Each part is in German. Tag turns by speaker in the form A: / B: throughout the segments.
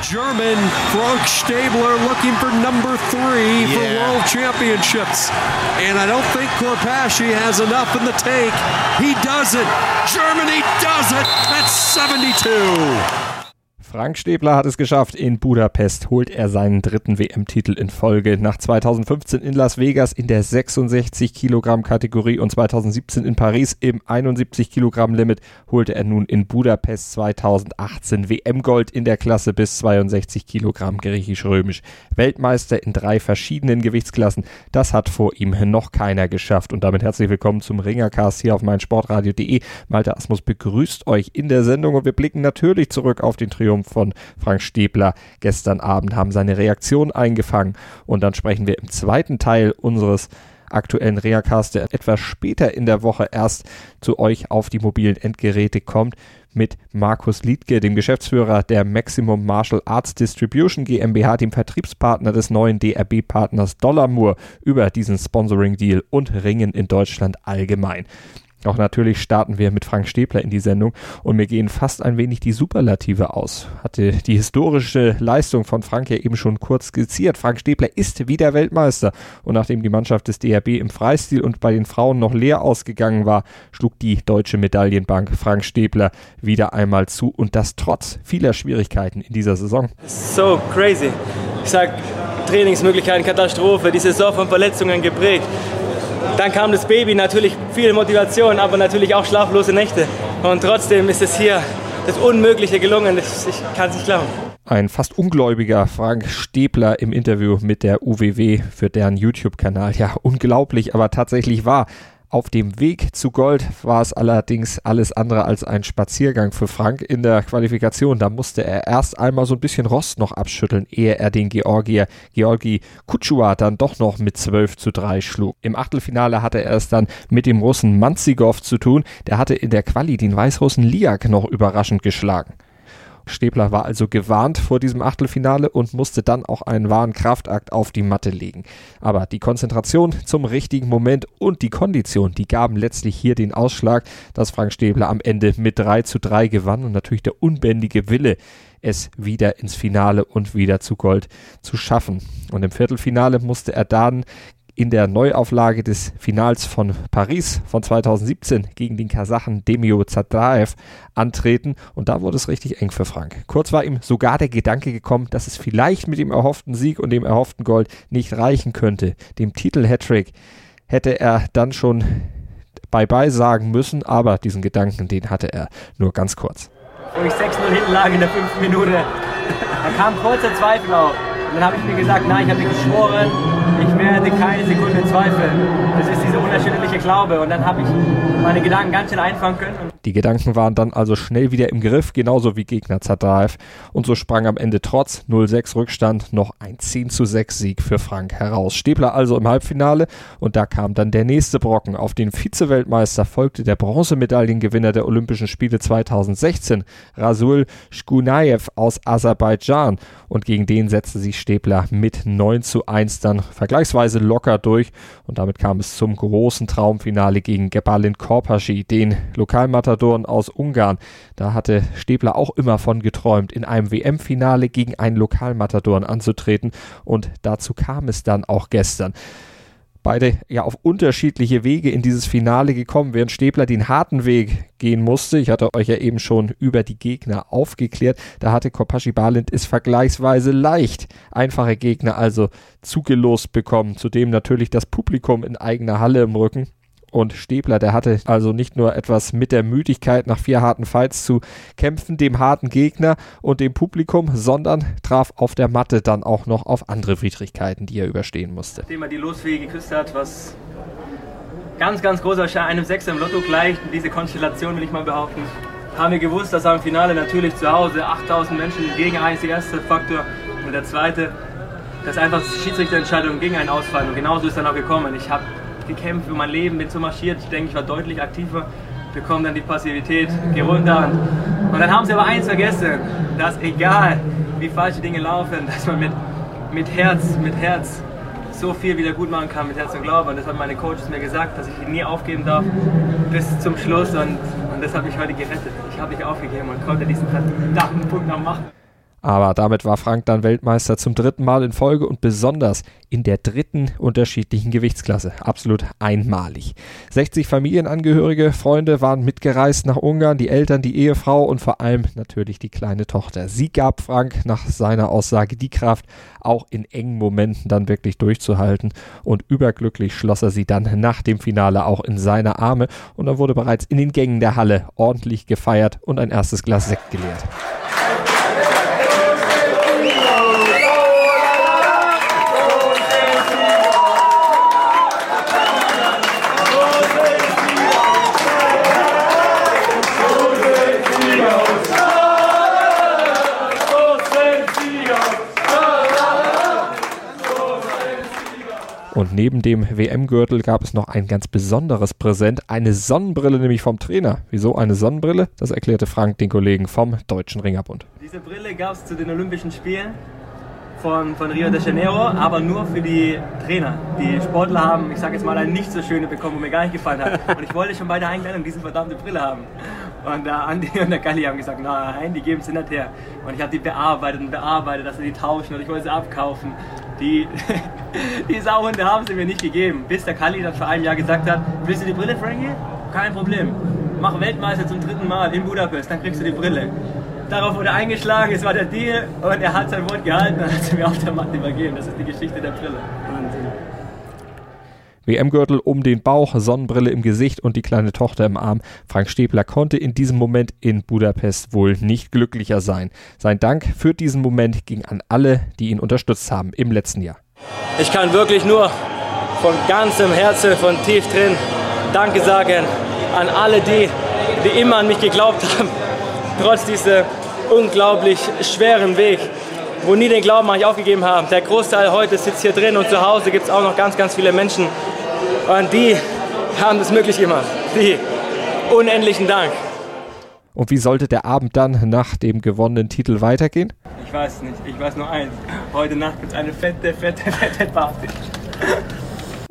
A: German Frank Stabler looking for number three for World Championships. And I don't think Korpaschi has enough in the tank. He does it. Germany does it at 72.
B: Frank Stäbler hat es geschafft. In Budapest holt er seinen dritten WM-Titel in Folge. Nach 2015 in Las Vegas in der 66 Kilogramm Kategorie und 2017 in Paris im 71 Kilogramm Limit holte er nun in Budapest 2018 WM-Gold in der Klasse bis 62 Kilogramm griechisch-römisch. Weltmeister in drei verschiedenen Gewichtsklassen. Das hat vor ihm noch keiner geschafft. Und damit herzlich willkommen zum Ringercast hier auf meinsportradio.de. Malte Asmus begrüßt euch in der Sendung und wir blicken natürlich zurück auf den Triumph von Frank Stäbler gestern Abend, haben seine Reaktion eingefangen und dann sprechen wir im zweiten Teil unseres aktuellen Reacast, der etwas später in der Woche erst zu euch auf die mobilen Endgeräte kommt, mit Markus Liedke, dem Geschäftsführer der Maximum Martial Arts Distribution GmbH, dem Vertriebspartner des neuen DRB-Partners Dollarmur, über diesen Sponsoring-Deal und Ringen in Deutschland allgemein. Auch natürlich starten wir mit Frank Stäbler in die Sendung und mir gehen fast ein wenig die Superlative aus. Hatte die historische Leistung von Frank ja eben schon kurz skizziert. Frank Stäbler ist wieder Weltmeister und nachdem die Mannschaft des DRB im Freistil und bei den Frauen noch leer ausgegangen war, schlug die deutsche Medaillenbank Frank Stäbler wieder einmal zu und das trotz vieler Schwierigkeiten in dieser Saison.
C: So crazy. Ich sag Trainingsmöglichkeiten Katastrophe, die Saison von Verletzungen geprägt. Dann kam das Baby, natürlich viel Motivation, aber natürlich auch schlaflose Nächte. Und trotzdem ist es hier das Unmögliche gelungen. Ich kann es nicht glauben.
B: Ein fast ungläubiger Frank Stäbler im Interview mit der UWW für deren YouTube-Kanal. Ja, unglaublich, aber tatsächlich wahr. Auf dem Weg zu Gold war es allerdings alles andere als ein Spaziergang für Frank in der Qualifikation. Da musste er erst einmal so ein bisschen Rost noch abschütteln, ehe er den Georgier Georgi Kutschua dann doch noch mit 12 zu 3 schlug. Im Achtelfinale hatte er es dann mit dem Russen Manzigov zu tun. Der hatte in der Quali den Weißrussen Liak noch überraschend geschlagen. Stäbler war also gewarnt vor diesem Achtelfinale und musste dann auch einen wahren Kraftakt auf die Matte legen. Aber die Konzentration zum richtigen Moment und die Kondition, die gaben letztlich hier den Ausschlag, dass Frank Stäbler am Ende mit 3 zu 3 gewann und natürlich der unbändige Wille, es wieder ins Finale und wieder zu Gold zu schaffen. Und im Viertelfinale musste er dann in der Neuauflage des Finals von Paris von 2017 gegen den Kasachen Demio Zadraev antreten und da wurde es richtig eng für Frank. Kurz war ihm sogar der Gedanke gekommen, dass es vielleicht mit dem erhofften Sieg und dem erhofften Gold nicht reichen könnte. Dem Titel-Hattrick hätte er dann schon Bye-bye sagen müssen, aber diesen Gedanken, den hatte er nur ganz kurz.
C: Wo ich 6-0 hinten lag in der fünften Minute, da kam kurzer Zweifel auf. Und dann habe ich mir gesagt, nein, ich habe geschworen, ich werde keine Sekunde zweifeln. Das ist dieser unerschütterliche Glaube. Und dann habe ich meine Gedanken ganz schnell einfangen können.
B: Die Gedanken waren dann also schnell wieder im Griff, genauso wie Gegner Zadaev. Und so sprang am Ende trotz 0-6 Rückstand noch ein 10 6 Sieg für Frank heraus. Stäbler also im Halbfinale und da kam dann der nächste Brocken. Auf den Vize-Weltmeister folgte der Bronzemedaillengewinner der Olympischen Spiele 2016, Rasul Shkunayev aus Aserbaidschan. Und gegen den setzte sich Stäbler mit 9 zu 1 dann vergleichsweise locker durch. Und damit kam es zum großen Traumfinale gegen Gebalin Korpaschi, den Lokalmatter Matadoren aus Ungarn. Da hatte Stäbler auch immer von geträumt, in einem WM-Finale gegen einen Lokalmatadoren anzutreten. Und dazu kam es dann auch gestern beide ja auf unterschiedliche Wege in dieses Finale gekommen, während Stäbler den harten Weg gehen musste. Ich hatte euch ja eben schon über die Gegner aufgeklärt. Da hatte Kopashi Balint es vergleichsweise leicht, einfache Gegner also zugelost bekommen. Zudem natürlich das Publikum in eigener Halle im Rücken. Und Stäbler, der hatte also nicht nur etwas mit der Müdigkeit nach vier harten Fights zu kämpfen, dem harten Gegner und dem Publikum, sondern traf auf der Matte dann auch noch auf andere Widrigkeiten, die er überstehen musste.
C: Nachdem er die Loswege geküsst hat, was ganz, ganz großer Schein einem Sechser im Lotto gleicht, diese Konstellation will ich mal behaupten, haben wir gewusst, dass er im Finale natürlich zu Hause 8000 Menschen gegen einen ist der erste Faktor und der zweite, dass einfach Schiedsrichterentscheidungen gegen einen ausfallen und genauso ist dann auch gekommen. Ich habe Kämpfe um mein Leben, bin so marschiert. Ich denke, ich war deutlich aktiver, bekomme dann die Passivität, gehe runter. Und, und dann haben sie aber eins vergessen, dass egal wie falsche Dinge laufen, dass man mit, mit Herz, mit Herz so viel wieder gut machen kann mit Herz und Glaube. Und das haben meine Coaches mir gesagt, dass ich nie aufgeben darf bis zum Schluss. Und, und das hat mich heute gerettet. Ich habe nicht aufgegeben und konnte diesen verdammten Punkt noch machen.
B: Aber damit war Frank dann Weltmeister zum dritten Mal in Folge und besonders in der dritten unterschiedlichen Gewichtsklasse. Absolut einmalig. 60 Familienangehörige, Freunde waren mitgereist nach Ungarn, die Eltern, die Ehefrau und vor allem natürlich die kleine Tochter. Sie gab Frank nach seiner Aussage die Kraft, auch in engen Momenten dann wirklich durchzuhalten und überglücklich schloss er sie dann nach dem Finale auch in seine Arme und dann wurde bereits in den Gängen der Halle ordentlich gefeiert und ein erstes Glas Sekt geleert. Und neben dem WM-Gürtel gab es noch ein ganz besonderes Präsent, eine Sonnenbrille nämlich vom Trainer. Wieso eine Sonnenbrille? Das erklärte Frank den Kollegen vom Deutschen Ringerbund.
C: Diese Brille gab es zu den Olympischen Spielen von, von Rio de Janeiro, aber nur für die Trainer. Die Sportler haben, ich sage jetzt mal, eine nicht so schöne bekommen, wo mir gar nicht gefallen hat. Und ich wollte schon bei der Einladung diese verdammte Brille haben. Und der Andi und der Galli haben gesagt, nein, die geben sie nicht her. Und ich habe die bearbeitet und bearbeitet, dass sie die tauschen und ich wollte sie abkaufen. Die, die Sauhunde haben sie mir nicht gegeben. Bis der Kalli dann vor einem Jahr gesagt hat, willst du die Brille, Frankie? Kein Problem. Mach Weltmeister zum dritten Mal in Budapest, dann kriegst du die Brille. Darauf wurde eingeschlagen, es war der Deal und er hat sein Wort gehalten und hat sie mir auf der Matte übergeben. Das ist die Geschichte der Brille. Wahnsinn.
B: WM-Gürtel um den Bauch, Sonnenbrille im Gesicht und die kleine Tochter im Arm. Frank Stäbler konnte in diesem Moment in Budapest wohl nicht glücklicher sein. Sein Dank für diesen Moment ging an alle, die ihn unterstützt haben im letzten Jahr.
C: Ich kann wirklich nur von ganzem Herzen, von tief drin Danke sagen an alle die, die immer an mich geglaubt haben, trotz dieser unglaublich schweren Weg, wo nie den Glauben an mich aufgegeben haben. Der Großteil heute sitzt hier drin und zu Hause gibt es auch noch ganz, ganz viele Menschen, und die haben das möglich gemacht. Die unendlichen Dank.
B: Und wie sollte der Abend dann nach dem gewonnenen Titel weitergehen?
C: Ich weiß nicht, ich weiß nur eins. Heute Nacht gibt es eine fette, fette, fette Party.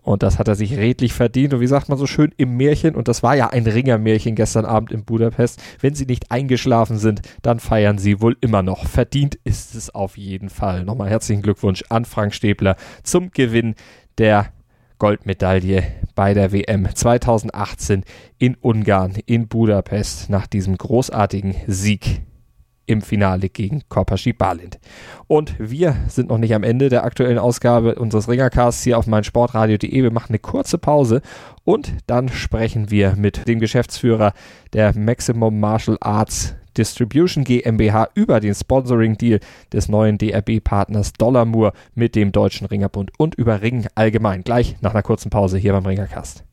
B: Und das hat er sich redlich verdient. Und wie sagt man so schön im Märchen, und das war ja ein Ringermärchen gestern Abend in Budapest, wenn sie nicht eingeschlafen sind, dann feiern sie wohl immer noch. Verdient ist es auf jeden Fall. Nochmal herzlichen Glückwunsch an Frank Stäbler zum Gewinn der Goldmedaille bei der WM 2018 in Ungarn, in Budapest, nach diesem großartigen Sieg im Finale gegen Korpaschi Balint. Und wir sind noch nicht am Ende der aktuellen Ausgabe unseres Ringercasts hier auf meinsportradio.de. Wir machen eine kurze Pause und dann sprechen wir mit dem Geschäftsführer der Maximum Martial Arts Distribution GmbH über den Sponsoring-Deal des neuen DRB-Partners Dollarmur mit dem Deutschen Ringerbund und über Ringen allgemein. Gleich nach einer kurzen Pause hier beim Ringercast.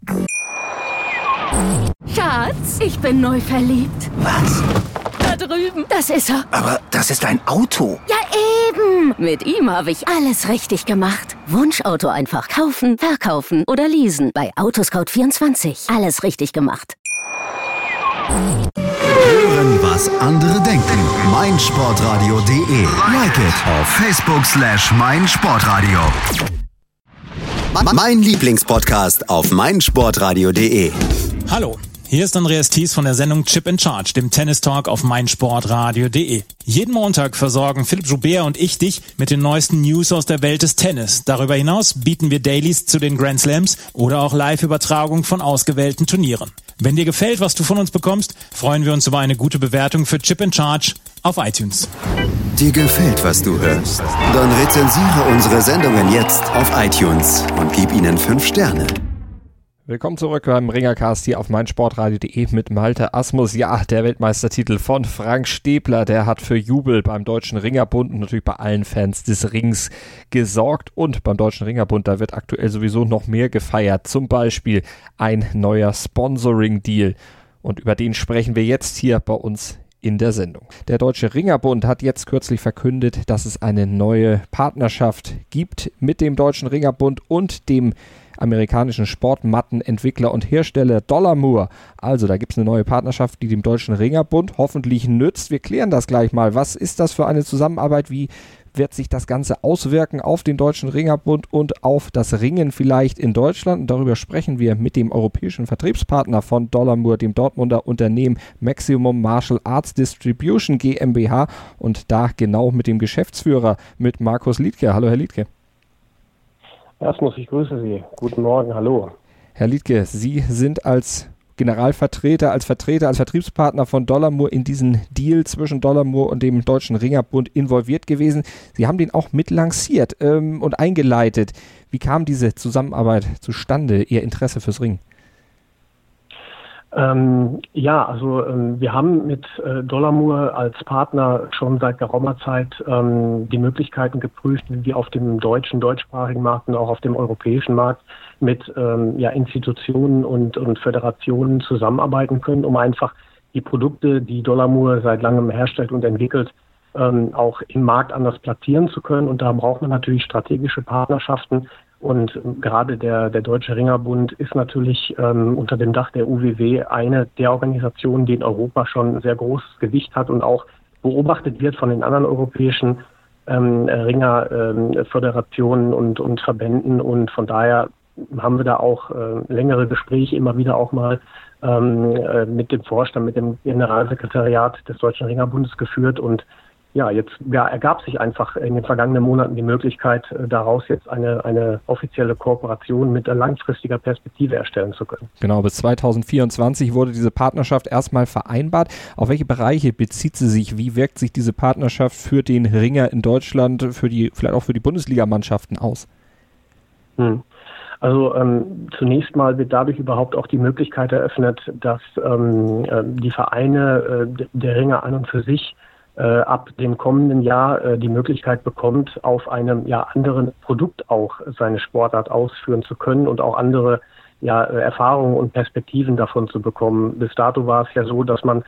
D: Schatz, ich bin neu verliebt.
E: Was?
D: Da drüben. Das ist er.
E: Aber das ist ein Auto.
D: Ja, eben. Mit ihm habe ich alles richtig gemacht. Wunschauto einfach kaufen, verkaufen oder leasen. Bei Autoscout24. Alles richtig gemacht.
F: Hören, was andere denken. meinsportradio.de. Like it auf Facebook slash meinsportradio. Mein Lieblingspodcast auf meinsportradio.de.
G: Hallo, hier ist Andreas Thies von der Sendung Chip in Charge, dem Tennis Talk auf meinsportradio.de. Jeden Montag versorgen Philipp Joubert und ich dich mit den neuesten News aus der Welt des Tennis. Darüber hinaus bieten wir Dailies zu den Grand Slams oder auch Live-Übertragung von ausgewählten Turnieren. Wenn dir gefällt, was du von uns bekommst, freuen wir uns über eine gute Bewertung für Chip in Charge auf iTunes.
F: Dir gefällt, was du hörst? Dann rezensiere unsere Sendungen jetzt auf iTunes und gib ihnen 5 Sterne.
B: Willkommen zurück beim Ringercast hier auf meinsportradio.de mit Malte Asmus. Ja, der Weltmeistertitel von Frank Stäbler, der hat für Jubel beim Deutschen Ringerbund und natürlich bei allen Fans des Rings gesorgt. Und beim Deutschen Ringerbund, da wird aktuell sowieso noch mehr gefeiert. Zum Beispiel ein neuer Sponsoring-Deal. Und über den sprechen wir jetzt hier bei uns in der Sendung. Der Deutsche Ringerbund hat jetzt kürzlich verkündet, dass es eine neue Partnerschaft gibt mit dem Deutschen Ringerbund und dem amerikanischen Sportmattenentwickler und Hersteller Dollarmoor. Also da gibt es eine neue Partnerschaft, die dem Deutschen Ringerbund hoffentlich nützt. Wir klären das gleich mal. Was ist das für eine Zusammenarbeit? Wie wird sich das Ganze auswirken auf den Deutschen Ringerbund und auf das Ringen vielleicht in Deutschland? Und darüber sprechen wir mit dem europäischen Vertriebspartner von Dollarmoor, dem Dortmunder Unternehmen Maximum Martial Arts Distribution GmbH und da genau mit dem Geschäftsführer, mit Markus Liedke. Hallo, Herr Liedke.
H: Erstens, ich grüße Sie. Guten Morgen, hallo.
B: Herr Liedke, Sie sind als Generalvertreter, als Vertreter, als Vertriebspartner von Dollarmoor in diesen Deal zwischen Dollarmoor und dem Deutschen Ringerbund involviert gewesen. Sie haben den auch mit lanciert ähm, und eingeleitet. Wie kam diese Zusammenarbeit zustande, Ihr Interesse fürs Ringen?
H: Ähm, ja, also ähm, wir haben mit äh, Dollarmoor als Partner schon seit geraumer Zeit ähm, die Möglichkeiten geprüft, wie wir auf dem deutschen, deutschsprachigen Markt und auch auf dem europäischen Markt mit ähm, ja, Institutionen und, und Föderationen zusammenarbeiten können, um einfach die Produkte, die Dollarmoor seit langem herstellt und entwickelt, ähm, auch im Markt anders platzieren zu können. Und da braucht man natürlich strategische Partnerschaften, und gerade der, der Deutsche Ringerbund ist natürlich ähm, unter dem Dach der UWW eine der Organisationen, die in Europa schon sehr großes Gewicht hat und auch beobachtet wird von den anderen europäischen ähm, Ringerföderationen ähm, und, und Verbänden. Und von daher haben wir da auch äh, längere Gespräche immer wieder auch mal ähm, äh, mit dem Vorstand, mit dem Generalsekretariat des Deutschen Ringerbundes geführt und ja, jetzt ja, ergab sich einfach in den vergangenen Monaten die Möglichkeit, äh, daraus jetzt eine, eine offizielle Kooperation mit langfristiger Perspektive erstellen zu können.
B: Genau, bis 2024 wurde diese Partnerschaft erstmal vereinbart. Auf welche Bereiche bezieht sie sich? Wie wirkt sich diese Partnerschaft für den Ringer in Deutschland, für die, vielleicht auch für die Bundesligamannschaften aus?
H: Hm. Also ähm, zunächst mal wird dadurch überhaupt auch die Möglichkeit eröffnet, dass ähm, äh, die Vereine äh, der Ringer an und für sich äh, ab dem kommenden Jahr äh, die Möglichkeit bekommt, auf einem ja anderen Produkt auch seine Sportart ausführen zu können und auch andere ja, Erfahrungen und Perspektiven davon zu bekommen. Bis dato war es ja so, dass man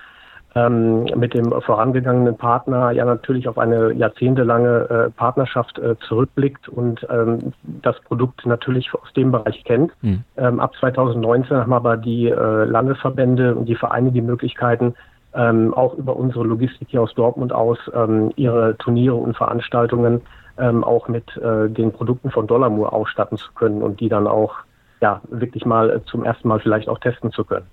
H: ähm, mit dem vorangegangenen Partner ja natürlich auf eine jahrzehntelange äh, Partnerschaft äh, zurückblickt und ähm, das Produkt natürlich aus dem Bereich kennt. Mhm. Ähm, ab 2019 haben aber die äh, Landesverbände und die Vereine die Möglichkeiten, ähm, auch über unsere Logistik hier aus Dortmund aus ähm, ihre Turniere und Veranstaltungen ähm, auch mit äh, den Produkten von Dollarmoor ausstatten zu können und die dann auch ja, wirklich mal äh, zum ersten Mal vielleicht auch testen zu können.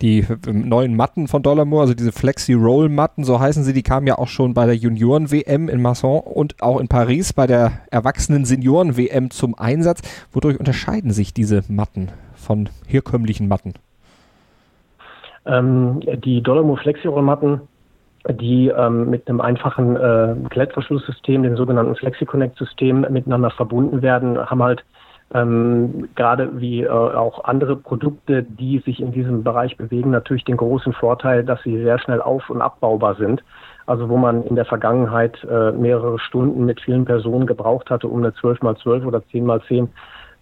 B: Die äh, neuen Matten von Dollarmoor, also diese Flexi-Roll-Matten, so heißen sie, die kamen ja auch schon bei der Junioren-WM in Masson und auch in Paris bei der erwachsenen Senioren-WM zum Einsatz. Wodurch unterscheiden sich diese Matten von herkömmlichen Matten?
H: Ähm, die Dollarmo Flexi-Rollmatten, die ähm, mit einem einfachen äh, Klettverschlusssystem, dem sogenannten FlexiConnect-System, miteinander verbunden werden, haben halt ähm, gerade wie äh, auch andere Produkte, die sich in diesem Bereich bewegen, natürlich den großen Vorteil, dass sie sehr schnell auf- und abbaubar sind. Also wo man in der Vergangenheit äh, mehrere Stunden mit vielen Personen gebraucht hatte, um eine 12x12 oder 10x10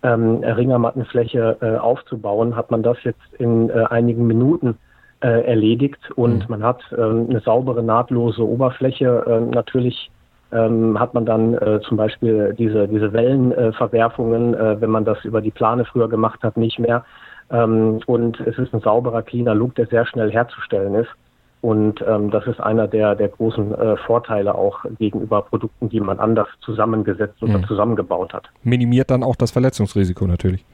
H: ähm, Ringermattenfläche äh, aufzubauen, hat man das jetzt in äh, einigen Minuten äh, erledigt und mhm. man hat ähm, eine saubere, nahtlose Oberfläche. Äh, natürlich ähm, hat man dann äh, zum Beispiel diese, diese Wellenverwerfungen, äh, wenn man das über die Plane früher gemacht hat, nicht mehr. Ähm, und es ist ein sauberer, cleaner Look, der sehr schnell herzustellen ist. Und ähm, das ist einer der, der großen äh, Vorteile auch gegenüber Produkten, die man anders zusammengesetzt oder mhm. zusammengebaut hat.
B: Minimiert dann auch das Verletzungsrisiko natürlich.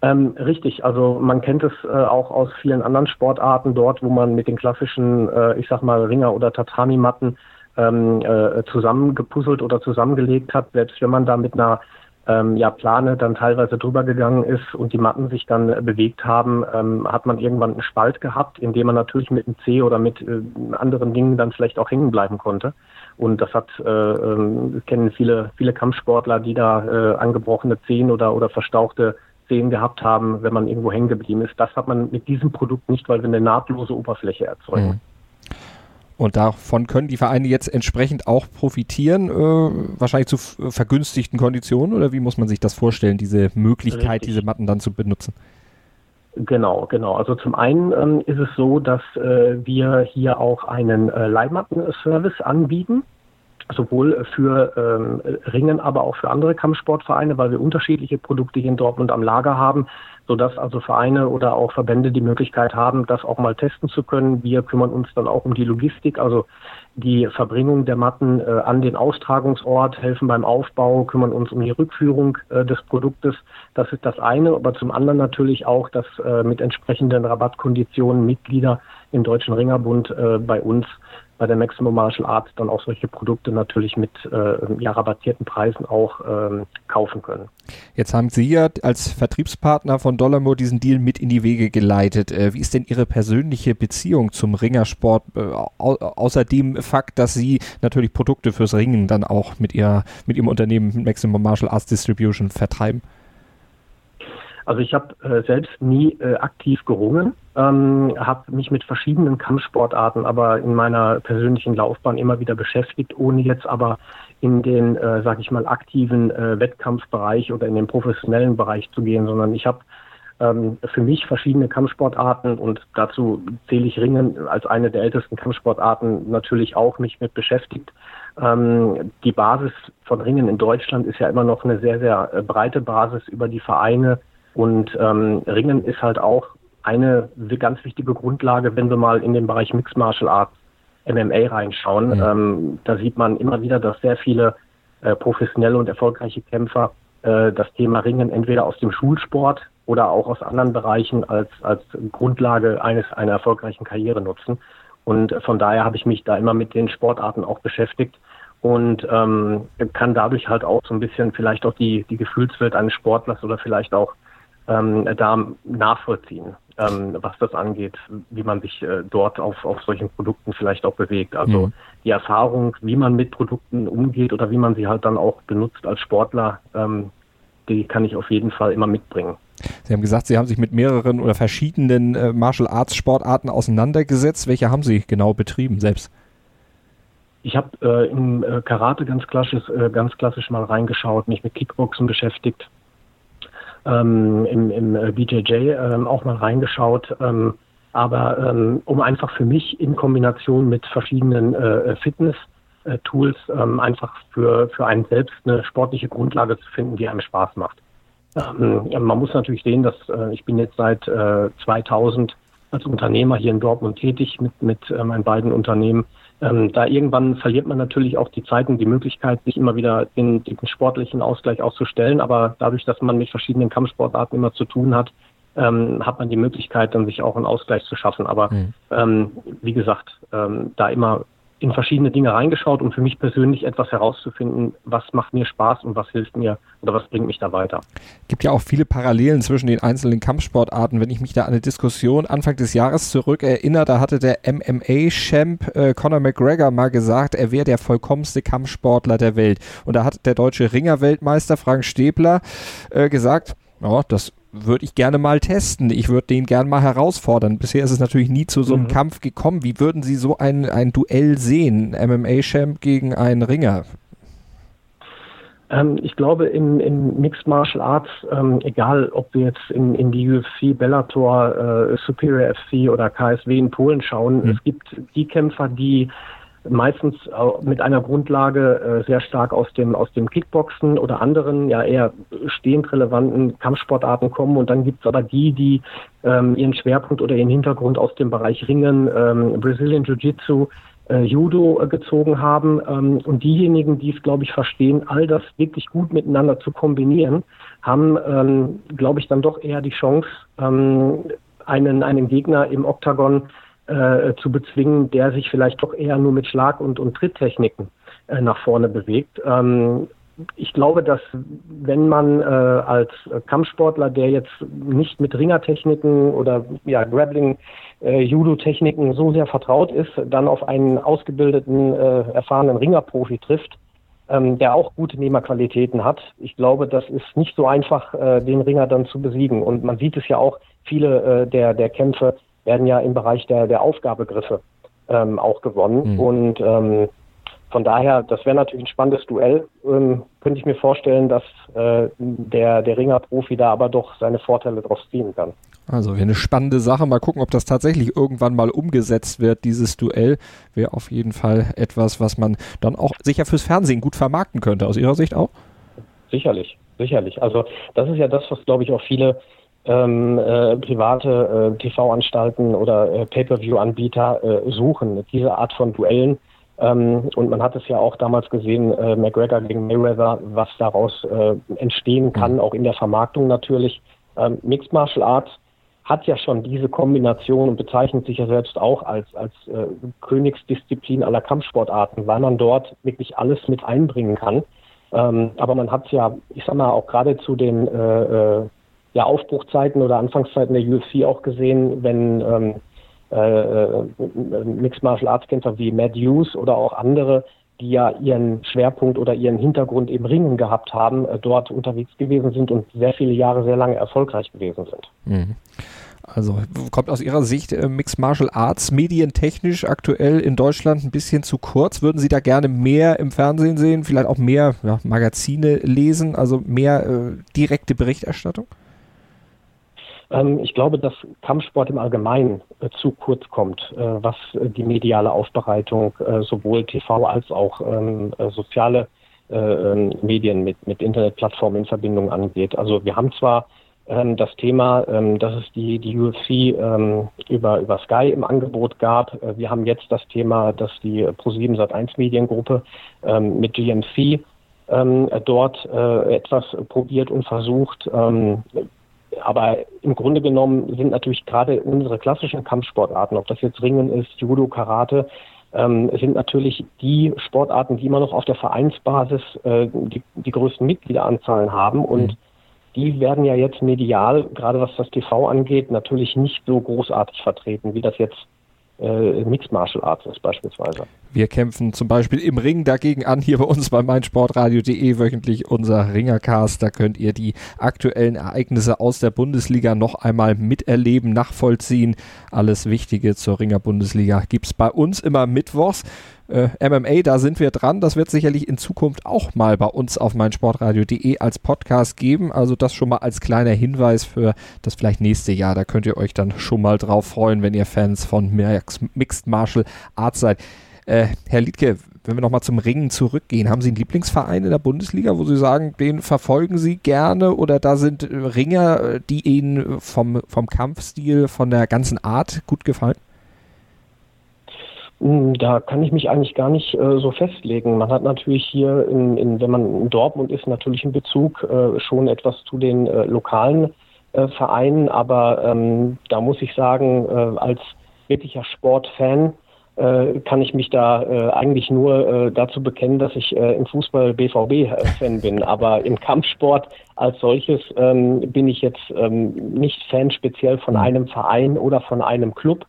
H: Ähm, richtig, also man kennt es äh, auch aus vielen anderen Sportarten dort, wo man mit den klassischen, äh, ich sag mal, Ringer- oder Tatami-Matten ähm, äh, zusammengepuzzelt oder zusammengelegt hat. Selbst wenn man da mit einer ähm, ja, Plane dann teilweise drüber gegangen ist und die Matten sich dann äh, bewegt haben, ähm, hat man irgendwann einen Spalt gehabt, in dem man natürlich mit einem C oder mit äh, anderen Dingen dann vielleicht auch hängen bleiben konnte. Und das hat, äh, äh, kennen viele, viele Kampfsportler, die da äh, angebrochene Zehen oder, oder verstauchte Szenen gehabt haben, wenn man irgendwo hängen geblieben ist. Das hat man mit diesem Produkt nicht, weil wir eine nahtlose Oberfläche erzeugen. Mhm.
B: Und davon können die Vereine jetzt entsprechend auch profitieren, äh, wahrscheinlich zu vergünstigten Konditionen oder wie muss man sich das vorstellen, diese Möglichkeit, Richtig. diese Matten dann zu benutzen?
H: Genau, genau. Also zum einen ähm, ist es so, dass äh, wir hier auch einen äh, Leihmatten-Service anbieten sowohl für ähm, Ringen, aber auch für andere Kampfsportvereine, weil wir unterschiedliche Produkte hier in Dortmund am Lager haben, sodass also Vereine oder auch Verbände die Möglichkeit haben, das auch mal testen zu können. Wir kümmern uns dann auch um die Logistik, also die Verbringung der Matten äh, an den Austragungsort, helfen beim Aufbau, kümmern uns um die Rückführung äh, des Produktes. Das ist das eine, aber zum anderen natürlich auch, dass äh, mit entsprechenden Rabattkonditionen Mitglieder im Deutschen Ringerbund äh, bei uns bei der Maximum Martial Arts dann auch solche Produkte natürlich mit äh, ja, rabattierten Preisen auch ähm, kaufen können.
B: Jetzt haben Sie ja als Vertriebspartner von Dollarmo diesen Deal mit in die Wege geleitet. Äh, wie ist denn Ihre persönliche Beziehung zum Ringersport, äh, au außer dem Fakt, dass Sie natürlich Produkte fürs Ringen dann auch mit, ihr, mit Ihrem Unternehmen Maximum Martial Arts Distribution vertreiben?
H: Also ich habe äh, selbst nie äh, aktiv gerungen, ähm, habe mich mit verschiedenen Kampfsportarten aber in meiner persönlichen Laufbahn immer wieder beschäftigt, ohne jetzt aber in den, äh, sag ich mal, aktiven äh, Wettkampfbereich oder in den professionellen Bereich zu gehen, sondern ich habe ähm, für mich verschiedene Kampfsportarten und dazu zähle ich Ringen als eine der ältesten Kampfsportarten natürlich auch mich mit beschäftigt. Ähm, die Basis von Ringen in Deutschland ist ja immer noch eine sehr, sehr äh, breite Basis über die Vereine, und ähm, Ringen ist halt auch eine ganz wichtige Grundlage, wenn wir mal in den Bereich Mixed Martial Arts, MMA reinschauen. Mhm. Ähm, da sieht man immer wieder, dass sehr viele äh, professionelle und erfolgreiche Kämpfer äh, das Thema Ringen entweder aus dem Schulsport oder auch aus anderen Bereichen als, als Grundlage eines einer erfolgreichen Karriere nutzen. Und von daher habe ich mich da immer mit den Sportarten auch beschäftigt und ähm, kann dadurch halt auch so ein bisschen vielleicht auch die, die Gefühlswelt eines Sportlers oder vielleicht auch ähm, da nachvollziehen, ähm, was das angeht, wie man sich äh, dort auf, auf solchen Produkten vielleicht auch bewegt. Also mhm. die Erfahrung, wie man mit Produkten umgeht oder wie man sie halt dann auch benutzt als Sportler, ähm, die kann ich auf jeden Fall immer mitbringen.
B: Sie haben gesagt, Sie haben sich mit mehreren oder verschiedenen äh, Martial Arts Sportarten auseinandergesetzt. Welche haben Sie genau betrieben selbst?
H: Ich habe äh, im äh, Karate ganz klassisch, äh, ganz klassisch mal reingeschaut, mich mit Kickboxen beschäftigt, ähm, im, im äh, BJJ ähm, auch mal reingeschaut. Ähm, aber ähm, um einfach für mich in Kombination mit verschiedenen äh, Fitness-Tools ähm, einfach für, für einen selbst eine sportliche Grundlage zu finden, die einem Spaß macht. Ähm, man muss natürlich sehen, dass äh, ich bin jetzt seit äh, 2000 als Unternehmer hier in Dortmund tätig mit, mit äh, meinen beiden Unternehmen ähm, da irgendwann verliert man natürlich auch die Zeit und die Möglichkeit, sich immer wieder den, den sportlichen Ausgleich auszustellen. Aber dadurch, dass man mit verschiedenen Kampfsportarten immer zu tun hat, ähm, hat man die Möglichkeit, dann sich auch einen Ausgleich zu schaffen. Aber mhm. ähm, wie gesagt, ähm, da immer in verschiedene Dinge reingeschaut, um für mich persönlich etwas herauszufinden, was macht mir Spaß und was hilft mir oder was bringt mich da weiter.
B: Es gibt ja auch viele Parallelen zwischen den einzelnen Kampfsportarten. Wenn ich mich da an eine Diskussion Anfang des Jahres zurück erinnere, da hatte der MMA-Champ äh, Conor McGregor mal gesagt, er wäre der vollkommenste Kampfsportler der Welt. Und da hat der deutsche Ringer-Weltmeister Frank Stäbler äh, gesagt, ja, das würde ich gerne mal testen. Ich würde den gerne mal herausfordern. Bisher ist es natürlich nie zu so einem mhm. Kampf gekommen. Wie würden Sie so ein, ein Duell sehen? MMA-Champ gegen einen Ringer?
H: Ähm, ich glaube, im, im Mixed Martial Arts, ähm, egal ob wir jetzt in, in die UFC, Bellator, äh, Superior FC oder KSW in Polen schauen, mhm. es gibt die Kämpfer, die meistens mit einer Grundlage äh, sehr stark aus dem, aus dem Kickboxen oder anderen, ja eher stehend relevanten Kampfsportarten kommen. Und dann gibt es aber die, die ähm, ihren Schwerpunkt oder ihren Hintergrund aus dem Bereich Ringen, ähm, Brazilian Jiu-Jitsu, äh, Judo äh, gezogen haben. Ähm, und diejenigen, die es, glaube ich, verstehen, all das wirklich gut miteinander zu kombinieren, haben, ähm, glaube ich, dann doch eher die Chance, ähm, einen, einen Gegner im Oktagon äh, zu bezwingen, der sich vielleicht doch eher nur mit Schlag- und, und Tritttechniken äh, nach vorne bewegt. Ähm, ich glaube, dass wenn man äh, als Kampfsportler, der jetzt nicht mit Ringertechniken oder ja, Grappling, äh, Judo-Techniken so sehr vertraut ist, dann auf einen ausgebildeten, äh, erfahrenen Ringerprofi trifft, ähm, der auch gute Nehmerqualitäten hat. Ich glaube, das ist nicht so einfach, äh, den Ringer dann zu besiegen. Und man sieht es ja auch, viele äh, der, der Kämpfe werden ja im Bereich der, der Aufgabegriffe ähm, auch gewonnen. Mhm. Und ähm, von daher, das wäre natürlich ein spannendes Duell. Ähm, könnte ich mir vorstellen, dass äh, der, der Ringer-Profi da aber doch seine Vorteile draus ziehen kann.
B: Also wäre eine spannende Sache. Mal gucken, ob das tatsächlich irgendwann mal umgesetzt wird, dieses Duell. Wäre auf jeden Fall etwas, was man dann auch sicher fürs Fernsehen gut vermarkten könnte. Aus Ihrer Sicht auch?
H: Sicherlich, sicherlich. Also das ist ja das, was, glaube ich, auch viele ähm, äh, private äh, TV-Anstalten oder äh, Pay-per-view-Anbieter äh, suchen. Diese Art von Duellen ähm, und man hat es ja auch damals gesehen, äh, McGregor gegen Mayweather, was daraus äh, entstehen kann, mhm. auch in der Vermarktung natürlich. Ähm, Mixed Martial Arts hat ja schon diese Kombination und bezeichnet sich ja selbst auch als, als äh, Königsdisziplin aller Kampfsportarten, weil man dort wirklich alles mit einbringen kann. Ähm, aber man hat ja, ich sag mal, auch gerade zu den äh, äh, ja, Aufbruchzeiten oder Anfangszeiten der UFC auch gesehen, wenn ähm, äh, äh, Mixed Martial Arts Kämpfer wie Matt Hughes oder auch andere, die ja ihren Schwerpunkt oder ihren Hintergrund im Ringen gehabt haben, äh, dort unterwegs gewesen sind und sehr viele Jahre sehr lange erfolgreich gewesen sind.
B: Mhm. Also kommt aus Ihrer Sicht äh, Mixed Martial Arts medientechnisch aktuell in Deutschland ein bisschen zu kurz? Würden Sie da gerne mehr im Fernsehen sehen, vielleicht auch mehr ja, Magazine lesen, also mehr äh, direkte Berichterstattung?
H: Ähm, ich glaube, dass Kampfsport im Allgemeinen äh, zu kurz kommt, äh, was äh, die mediale Aufbereitung sowohl TV als auch ähm, äh, soziale äh, ähm, Medien mit, mit Internetplattformen in Verbindung angeht. Also wir haben zwar das Thema, dass es die, die UFC über, über Sky im Angebot gab. wir haben jetzt das Thema, dass die Pro7 Sat1 Mediengruppe mit GMC dort etwas probiert und versucht, aber im Grunde genommen sind natürlich gerade unsere klassischen Kampfsportarten, ob das jetzt Ringen ist, Judo, Karate, ähm, sind natürlich die Sportarten, die immer noch auf der Vereinsbasis äh, die, die größten Mitgliederanzahlen haben und mhm. die werden ja jetzt medial, gerade was das TV angeht, natürlich nicht so großartig vertreten, wie das jetzt äh, Mixed Martial Arts ist beispielsweise.
B: Wir kämpfen zum Beispiel im Ring dagegen an, hier bei uns bei meinsportradio.de wöchentlich unser Ringercast. Da könnt ihr die aktuellen Ereignisse aus der Bundesliga noch einmal miterleben, nachvollziehen. Alles Wichtige zur Ringer Bundesliga gibt's bei uns immer mittwochs äh, MMA, da sind wir dran. Das wird sicherlich in Zukunft auch mal bei uns auf meinsportradio.de als Podcast geben. Also das schon mal als kleiner Hinweis für das vielleicht nächste Jahr. Da könnt ihr euch dann schon mal drauf freuen, wenn ihr Fans von Mixed Martial Arts seid. Äh, Herr Liedke, wenn wir nochmal zum Ringen zurückgehen, haben Sie einen Lieblingsverein in der Bundesliga, wo Sie sagen, den verfolgen Sie gerne oder da sind Ringer, die Ihnen vom, vom Kampfstil, von der ganzen Art gut gefallen?
H: Hm, da kann ich mich eigentlich gar nicht äh, so festlegen. Man hat natürlich hier, in, in, wenn man in Dortmund ist, natürlich einen Bezug äh, schon etwas zu den äh, lokalen äh, Vereinen, aber ähm, da muss ich sagen, äh, als wirklicher Sportfan äh, kann ich mich da eigentlich nur dazu bekennen, dass ich im Fußball BVB-Fan bin. Aber im Kampfsport als solches ähm, bin ich jetzt ähm, nicht Fan speziell von hm. einem Verein oder von einem Club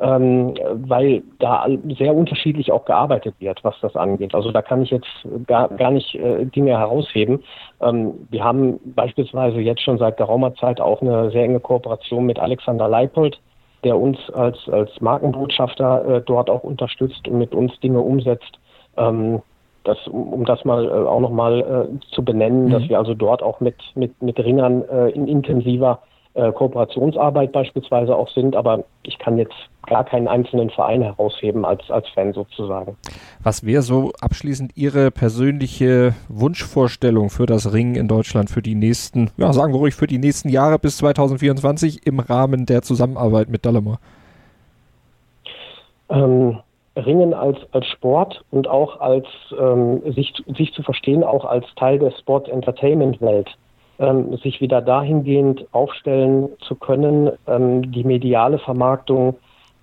H: ähm, weil da sehr unterschiedlich auch gearbeitet wird, was das angeht. Also da kann ich jetzt gar, gar nicht äh, Dinge herausheben. Ähm, wir haben beispielsweise jetzt schon seit geraumer Zeit auch eine sehr enge Kooperation mit Alexander Leipold, der uns als, als Markenbotschafter äh, dort auch unterstützt und mit uns Dinge umsetzt. Ähm, das, um das mal äh, auch nochmal äh, zu benennen, mhm. dass wir also dort auch mit, mit, mit Ringern äh, in intensiver äh, Kooperationsarbeit beispielsweise auch sind, aber ich kann jetzt gar keinen einzelnen Verein herausheben als, als Fan sozusagen.
B: Was wäre so abschließend Ihre persönliche Wunschvorstellung für das Ringen in Deutschland für die nächsten, ja sagen wir ruhig, für die nächsten Jahre bis 2024 im Rahmen der Zusammenarbeit mit Dallamore?
H: Ähm, Ringen als, als Sport und auch als ähm, sich, sich zu verstehen, auch als Teil der Sport-Entertainment-Welt ähm, sich wieder dahingehend aufstellen zu können, ähm, die mediale Vermarktung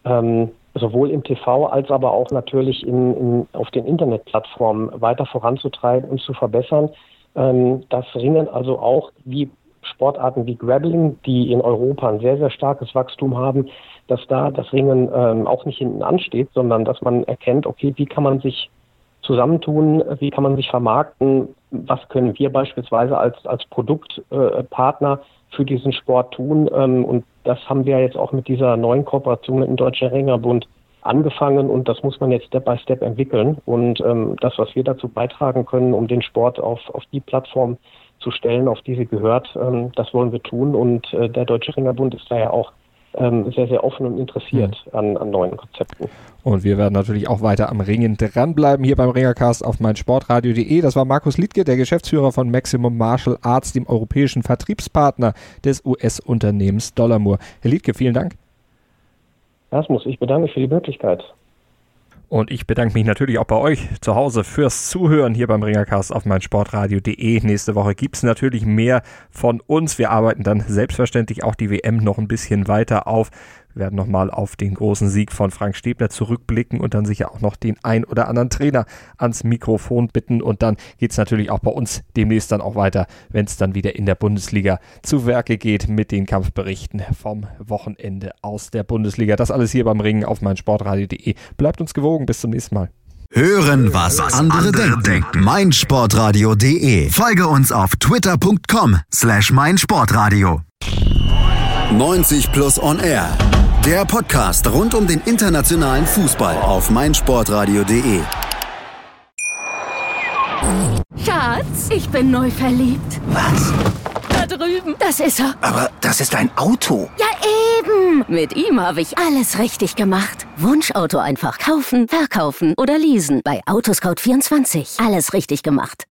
H: ähm, sowohl im TV als aber auch natürlich in, in, auf den Internetplattformen weiter voranzutreiben und zu verbessern. Das Ringen also auch wie Sportarten wie Grappling, die in Europa ein sehr, sehr starkes Wachstum haben, dass da das Ringen auch nicht hinten ansteht, sondern dass man erkennt, okay, wie kann man sich zusammentun, wie kann man sich vermarkten, was können wir beispielsweise als, als Produktpartner äh, für diesen Sport tun. Ähm, und das haben wir jetzt auch mit dieser neuen Kooperation mit dem Deutschen Ringerbund angefangen und das muss man jetzt Step by Step entwickeln. Und ähm, das, was wir dazu beitragen können, um den Sport auf, auf die Plattform zu stellen, auf die sie gehört, ähm, das wollen wir tun. Und äh, der Deutsche Ringerbund ist da ja auch ähm, sehr, sehr offen und interessiert mhm. an, an neuen Konzepten.
B: Und wir werden natürlich auch weiter am Ringen dranbleiben hier beim Ringercast auf meinsportradio.de. Das war Markus Liedke, der Geschäftsführer von Maximum Martial Arts, dem europäischen Vertriebspartner des US-Unternehmens Dollarmur. Herr Liedke, vielen Dank.
H: Erasmus, ich bedanke mich für die Möglichkeit.
B: Und ich bedanke mich natürlich auch bei euch zu Hause fürs Zuhören hier beim Ringercast auf meinsportradio.de. Nächste Woche gibt es natürlich mehr von uns. Wir arbeiten dann selbstverständlich auch die WM noch ein bisschen weiter auf. Wir werden nochmal auf den großen Sieg von Frank Stäbler zurückblicken und dann sicher auch noch den ein oder anderen Trainer ans Mikrofon bitten. Und dann geht es natürlich auch bei uns demnächst dann auch weiter, wenn es dann wieder in der Bundesliga zu Werke geht mit den Kampfberichten vom Wochenende aus der Bundesliga. Das alles hier beim Ringen auf meinsportradio.de. Bleibt uns gewogen. Bis zum nächsten Mal.
F: Hören, was, was andere, andere denken. denken. meinsportradio.de. Folge uns auf twitter.com slash meinsportradio. 90 plus on air. Der Podcast rund um den internationalen Fußball auf meinsportradio.de.
D: Schatz, ich bin neu verliebt.
E: Was?
D: Da drüben. Das ist er.
E: Aber das ist ein Auto.
D: Ja, eben. Mit ihm habe ich alles richtig gemacht. Wunschauto einfach kaufen, verkaufen oder leasen. Bei Autoscout24. Alles richtig gemacht.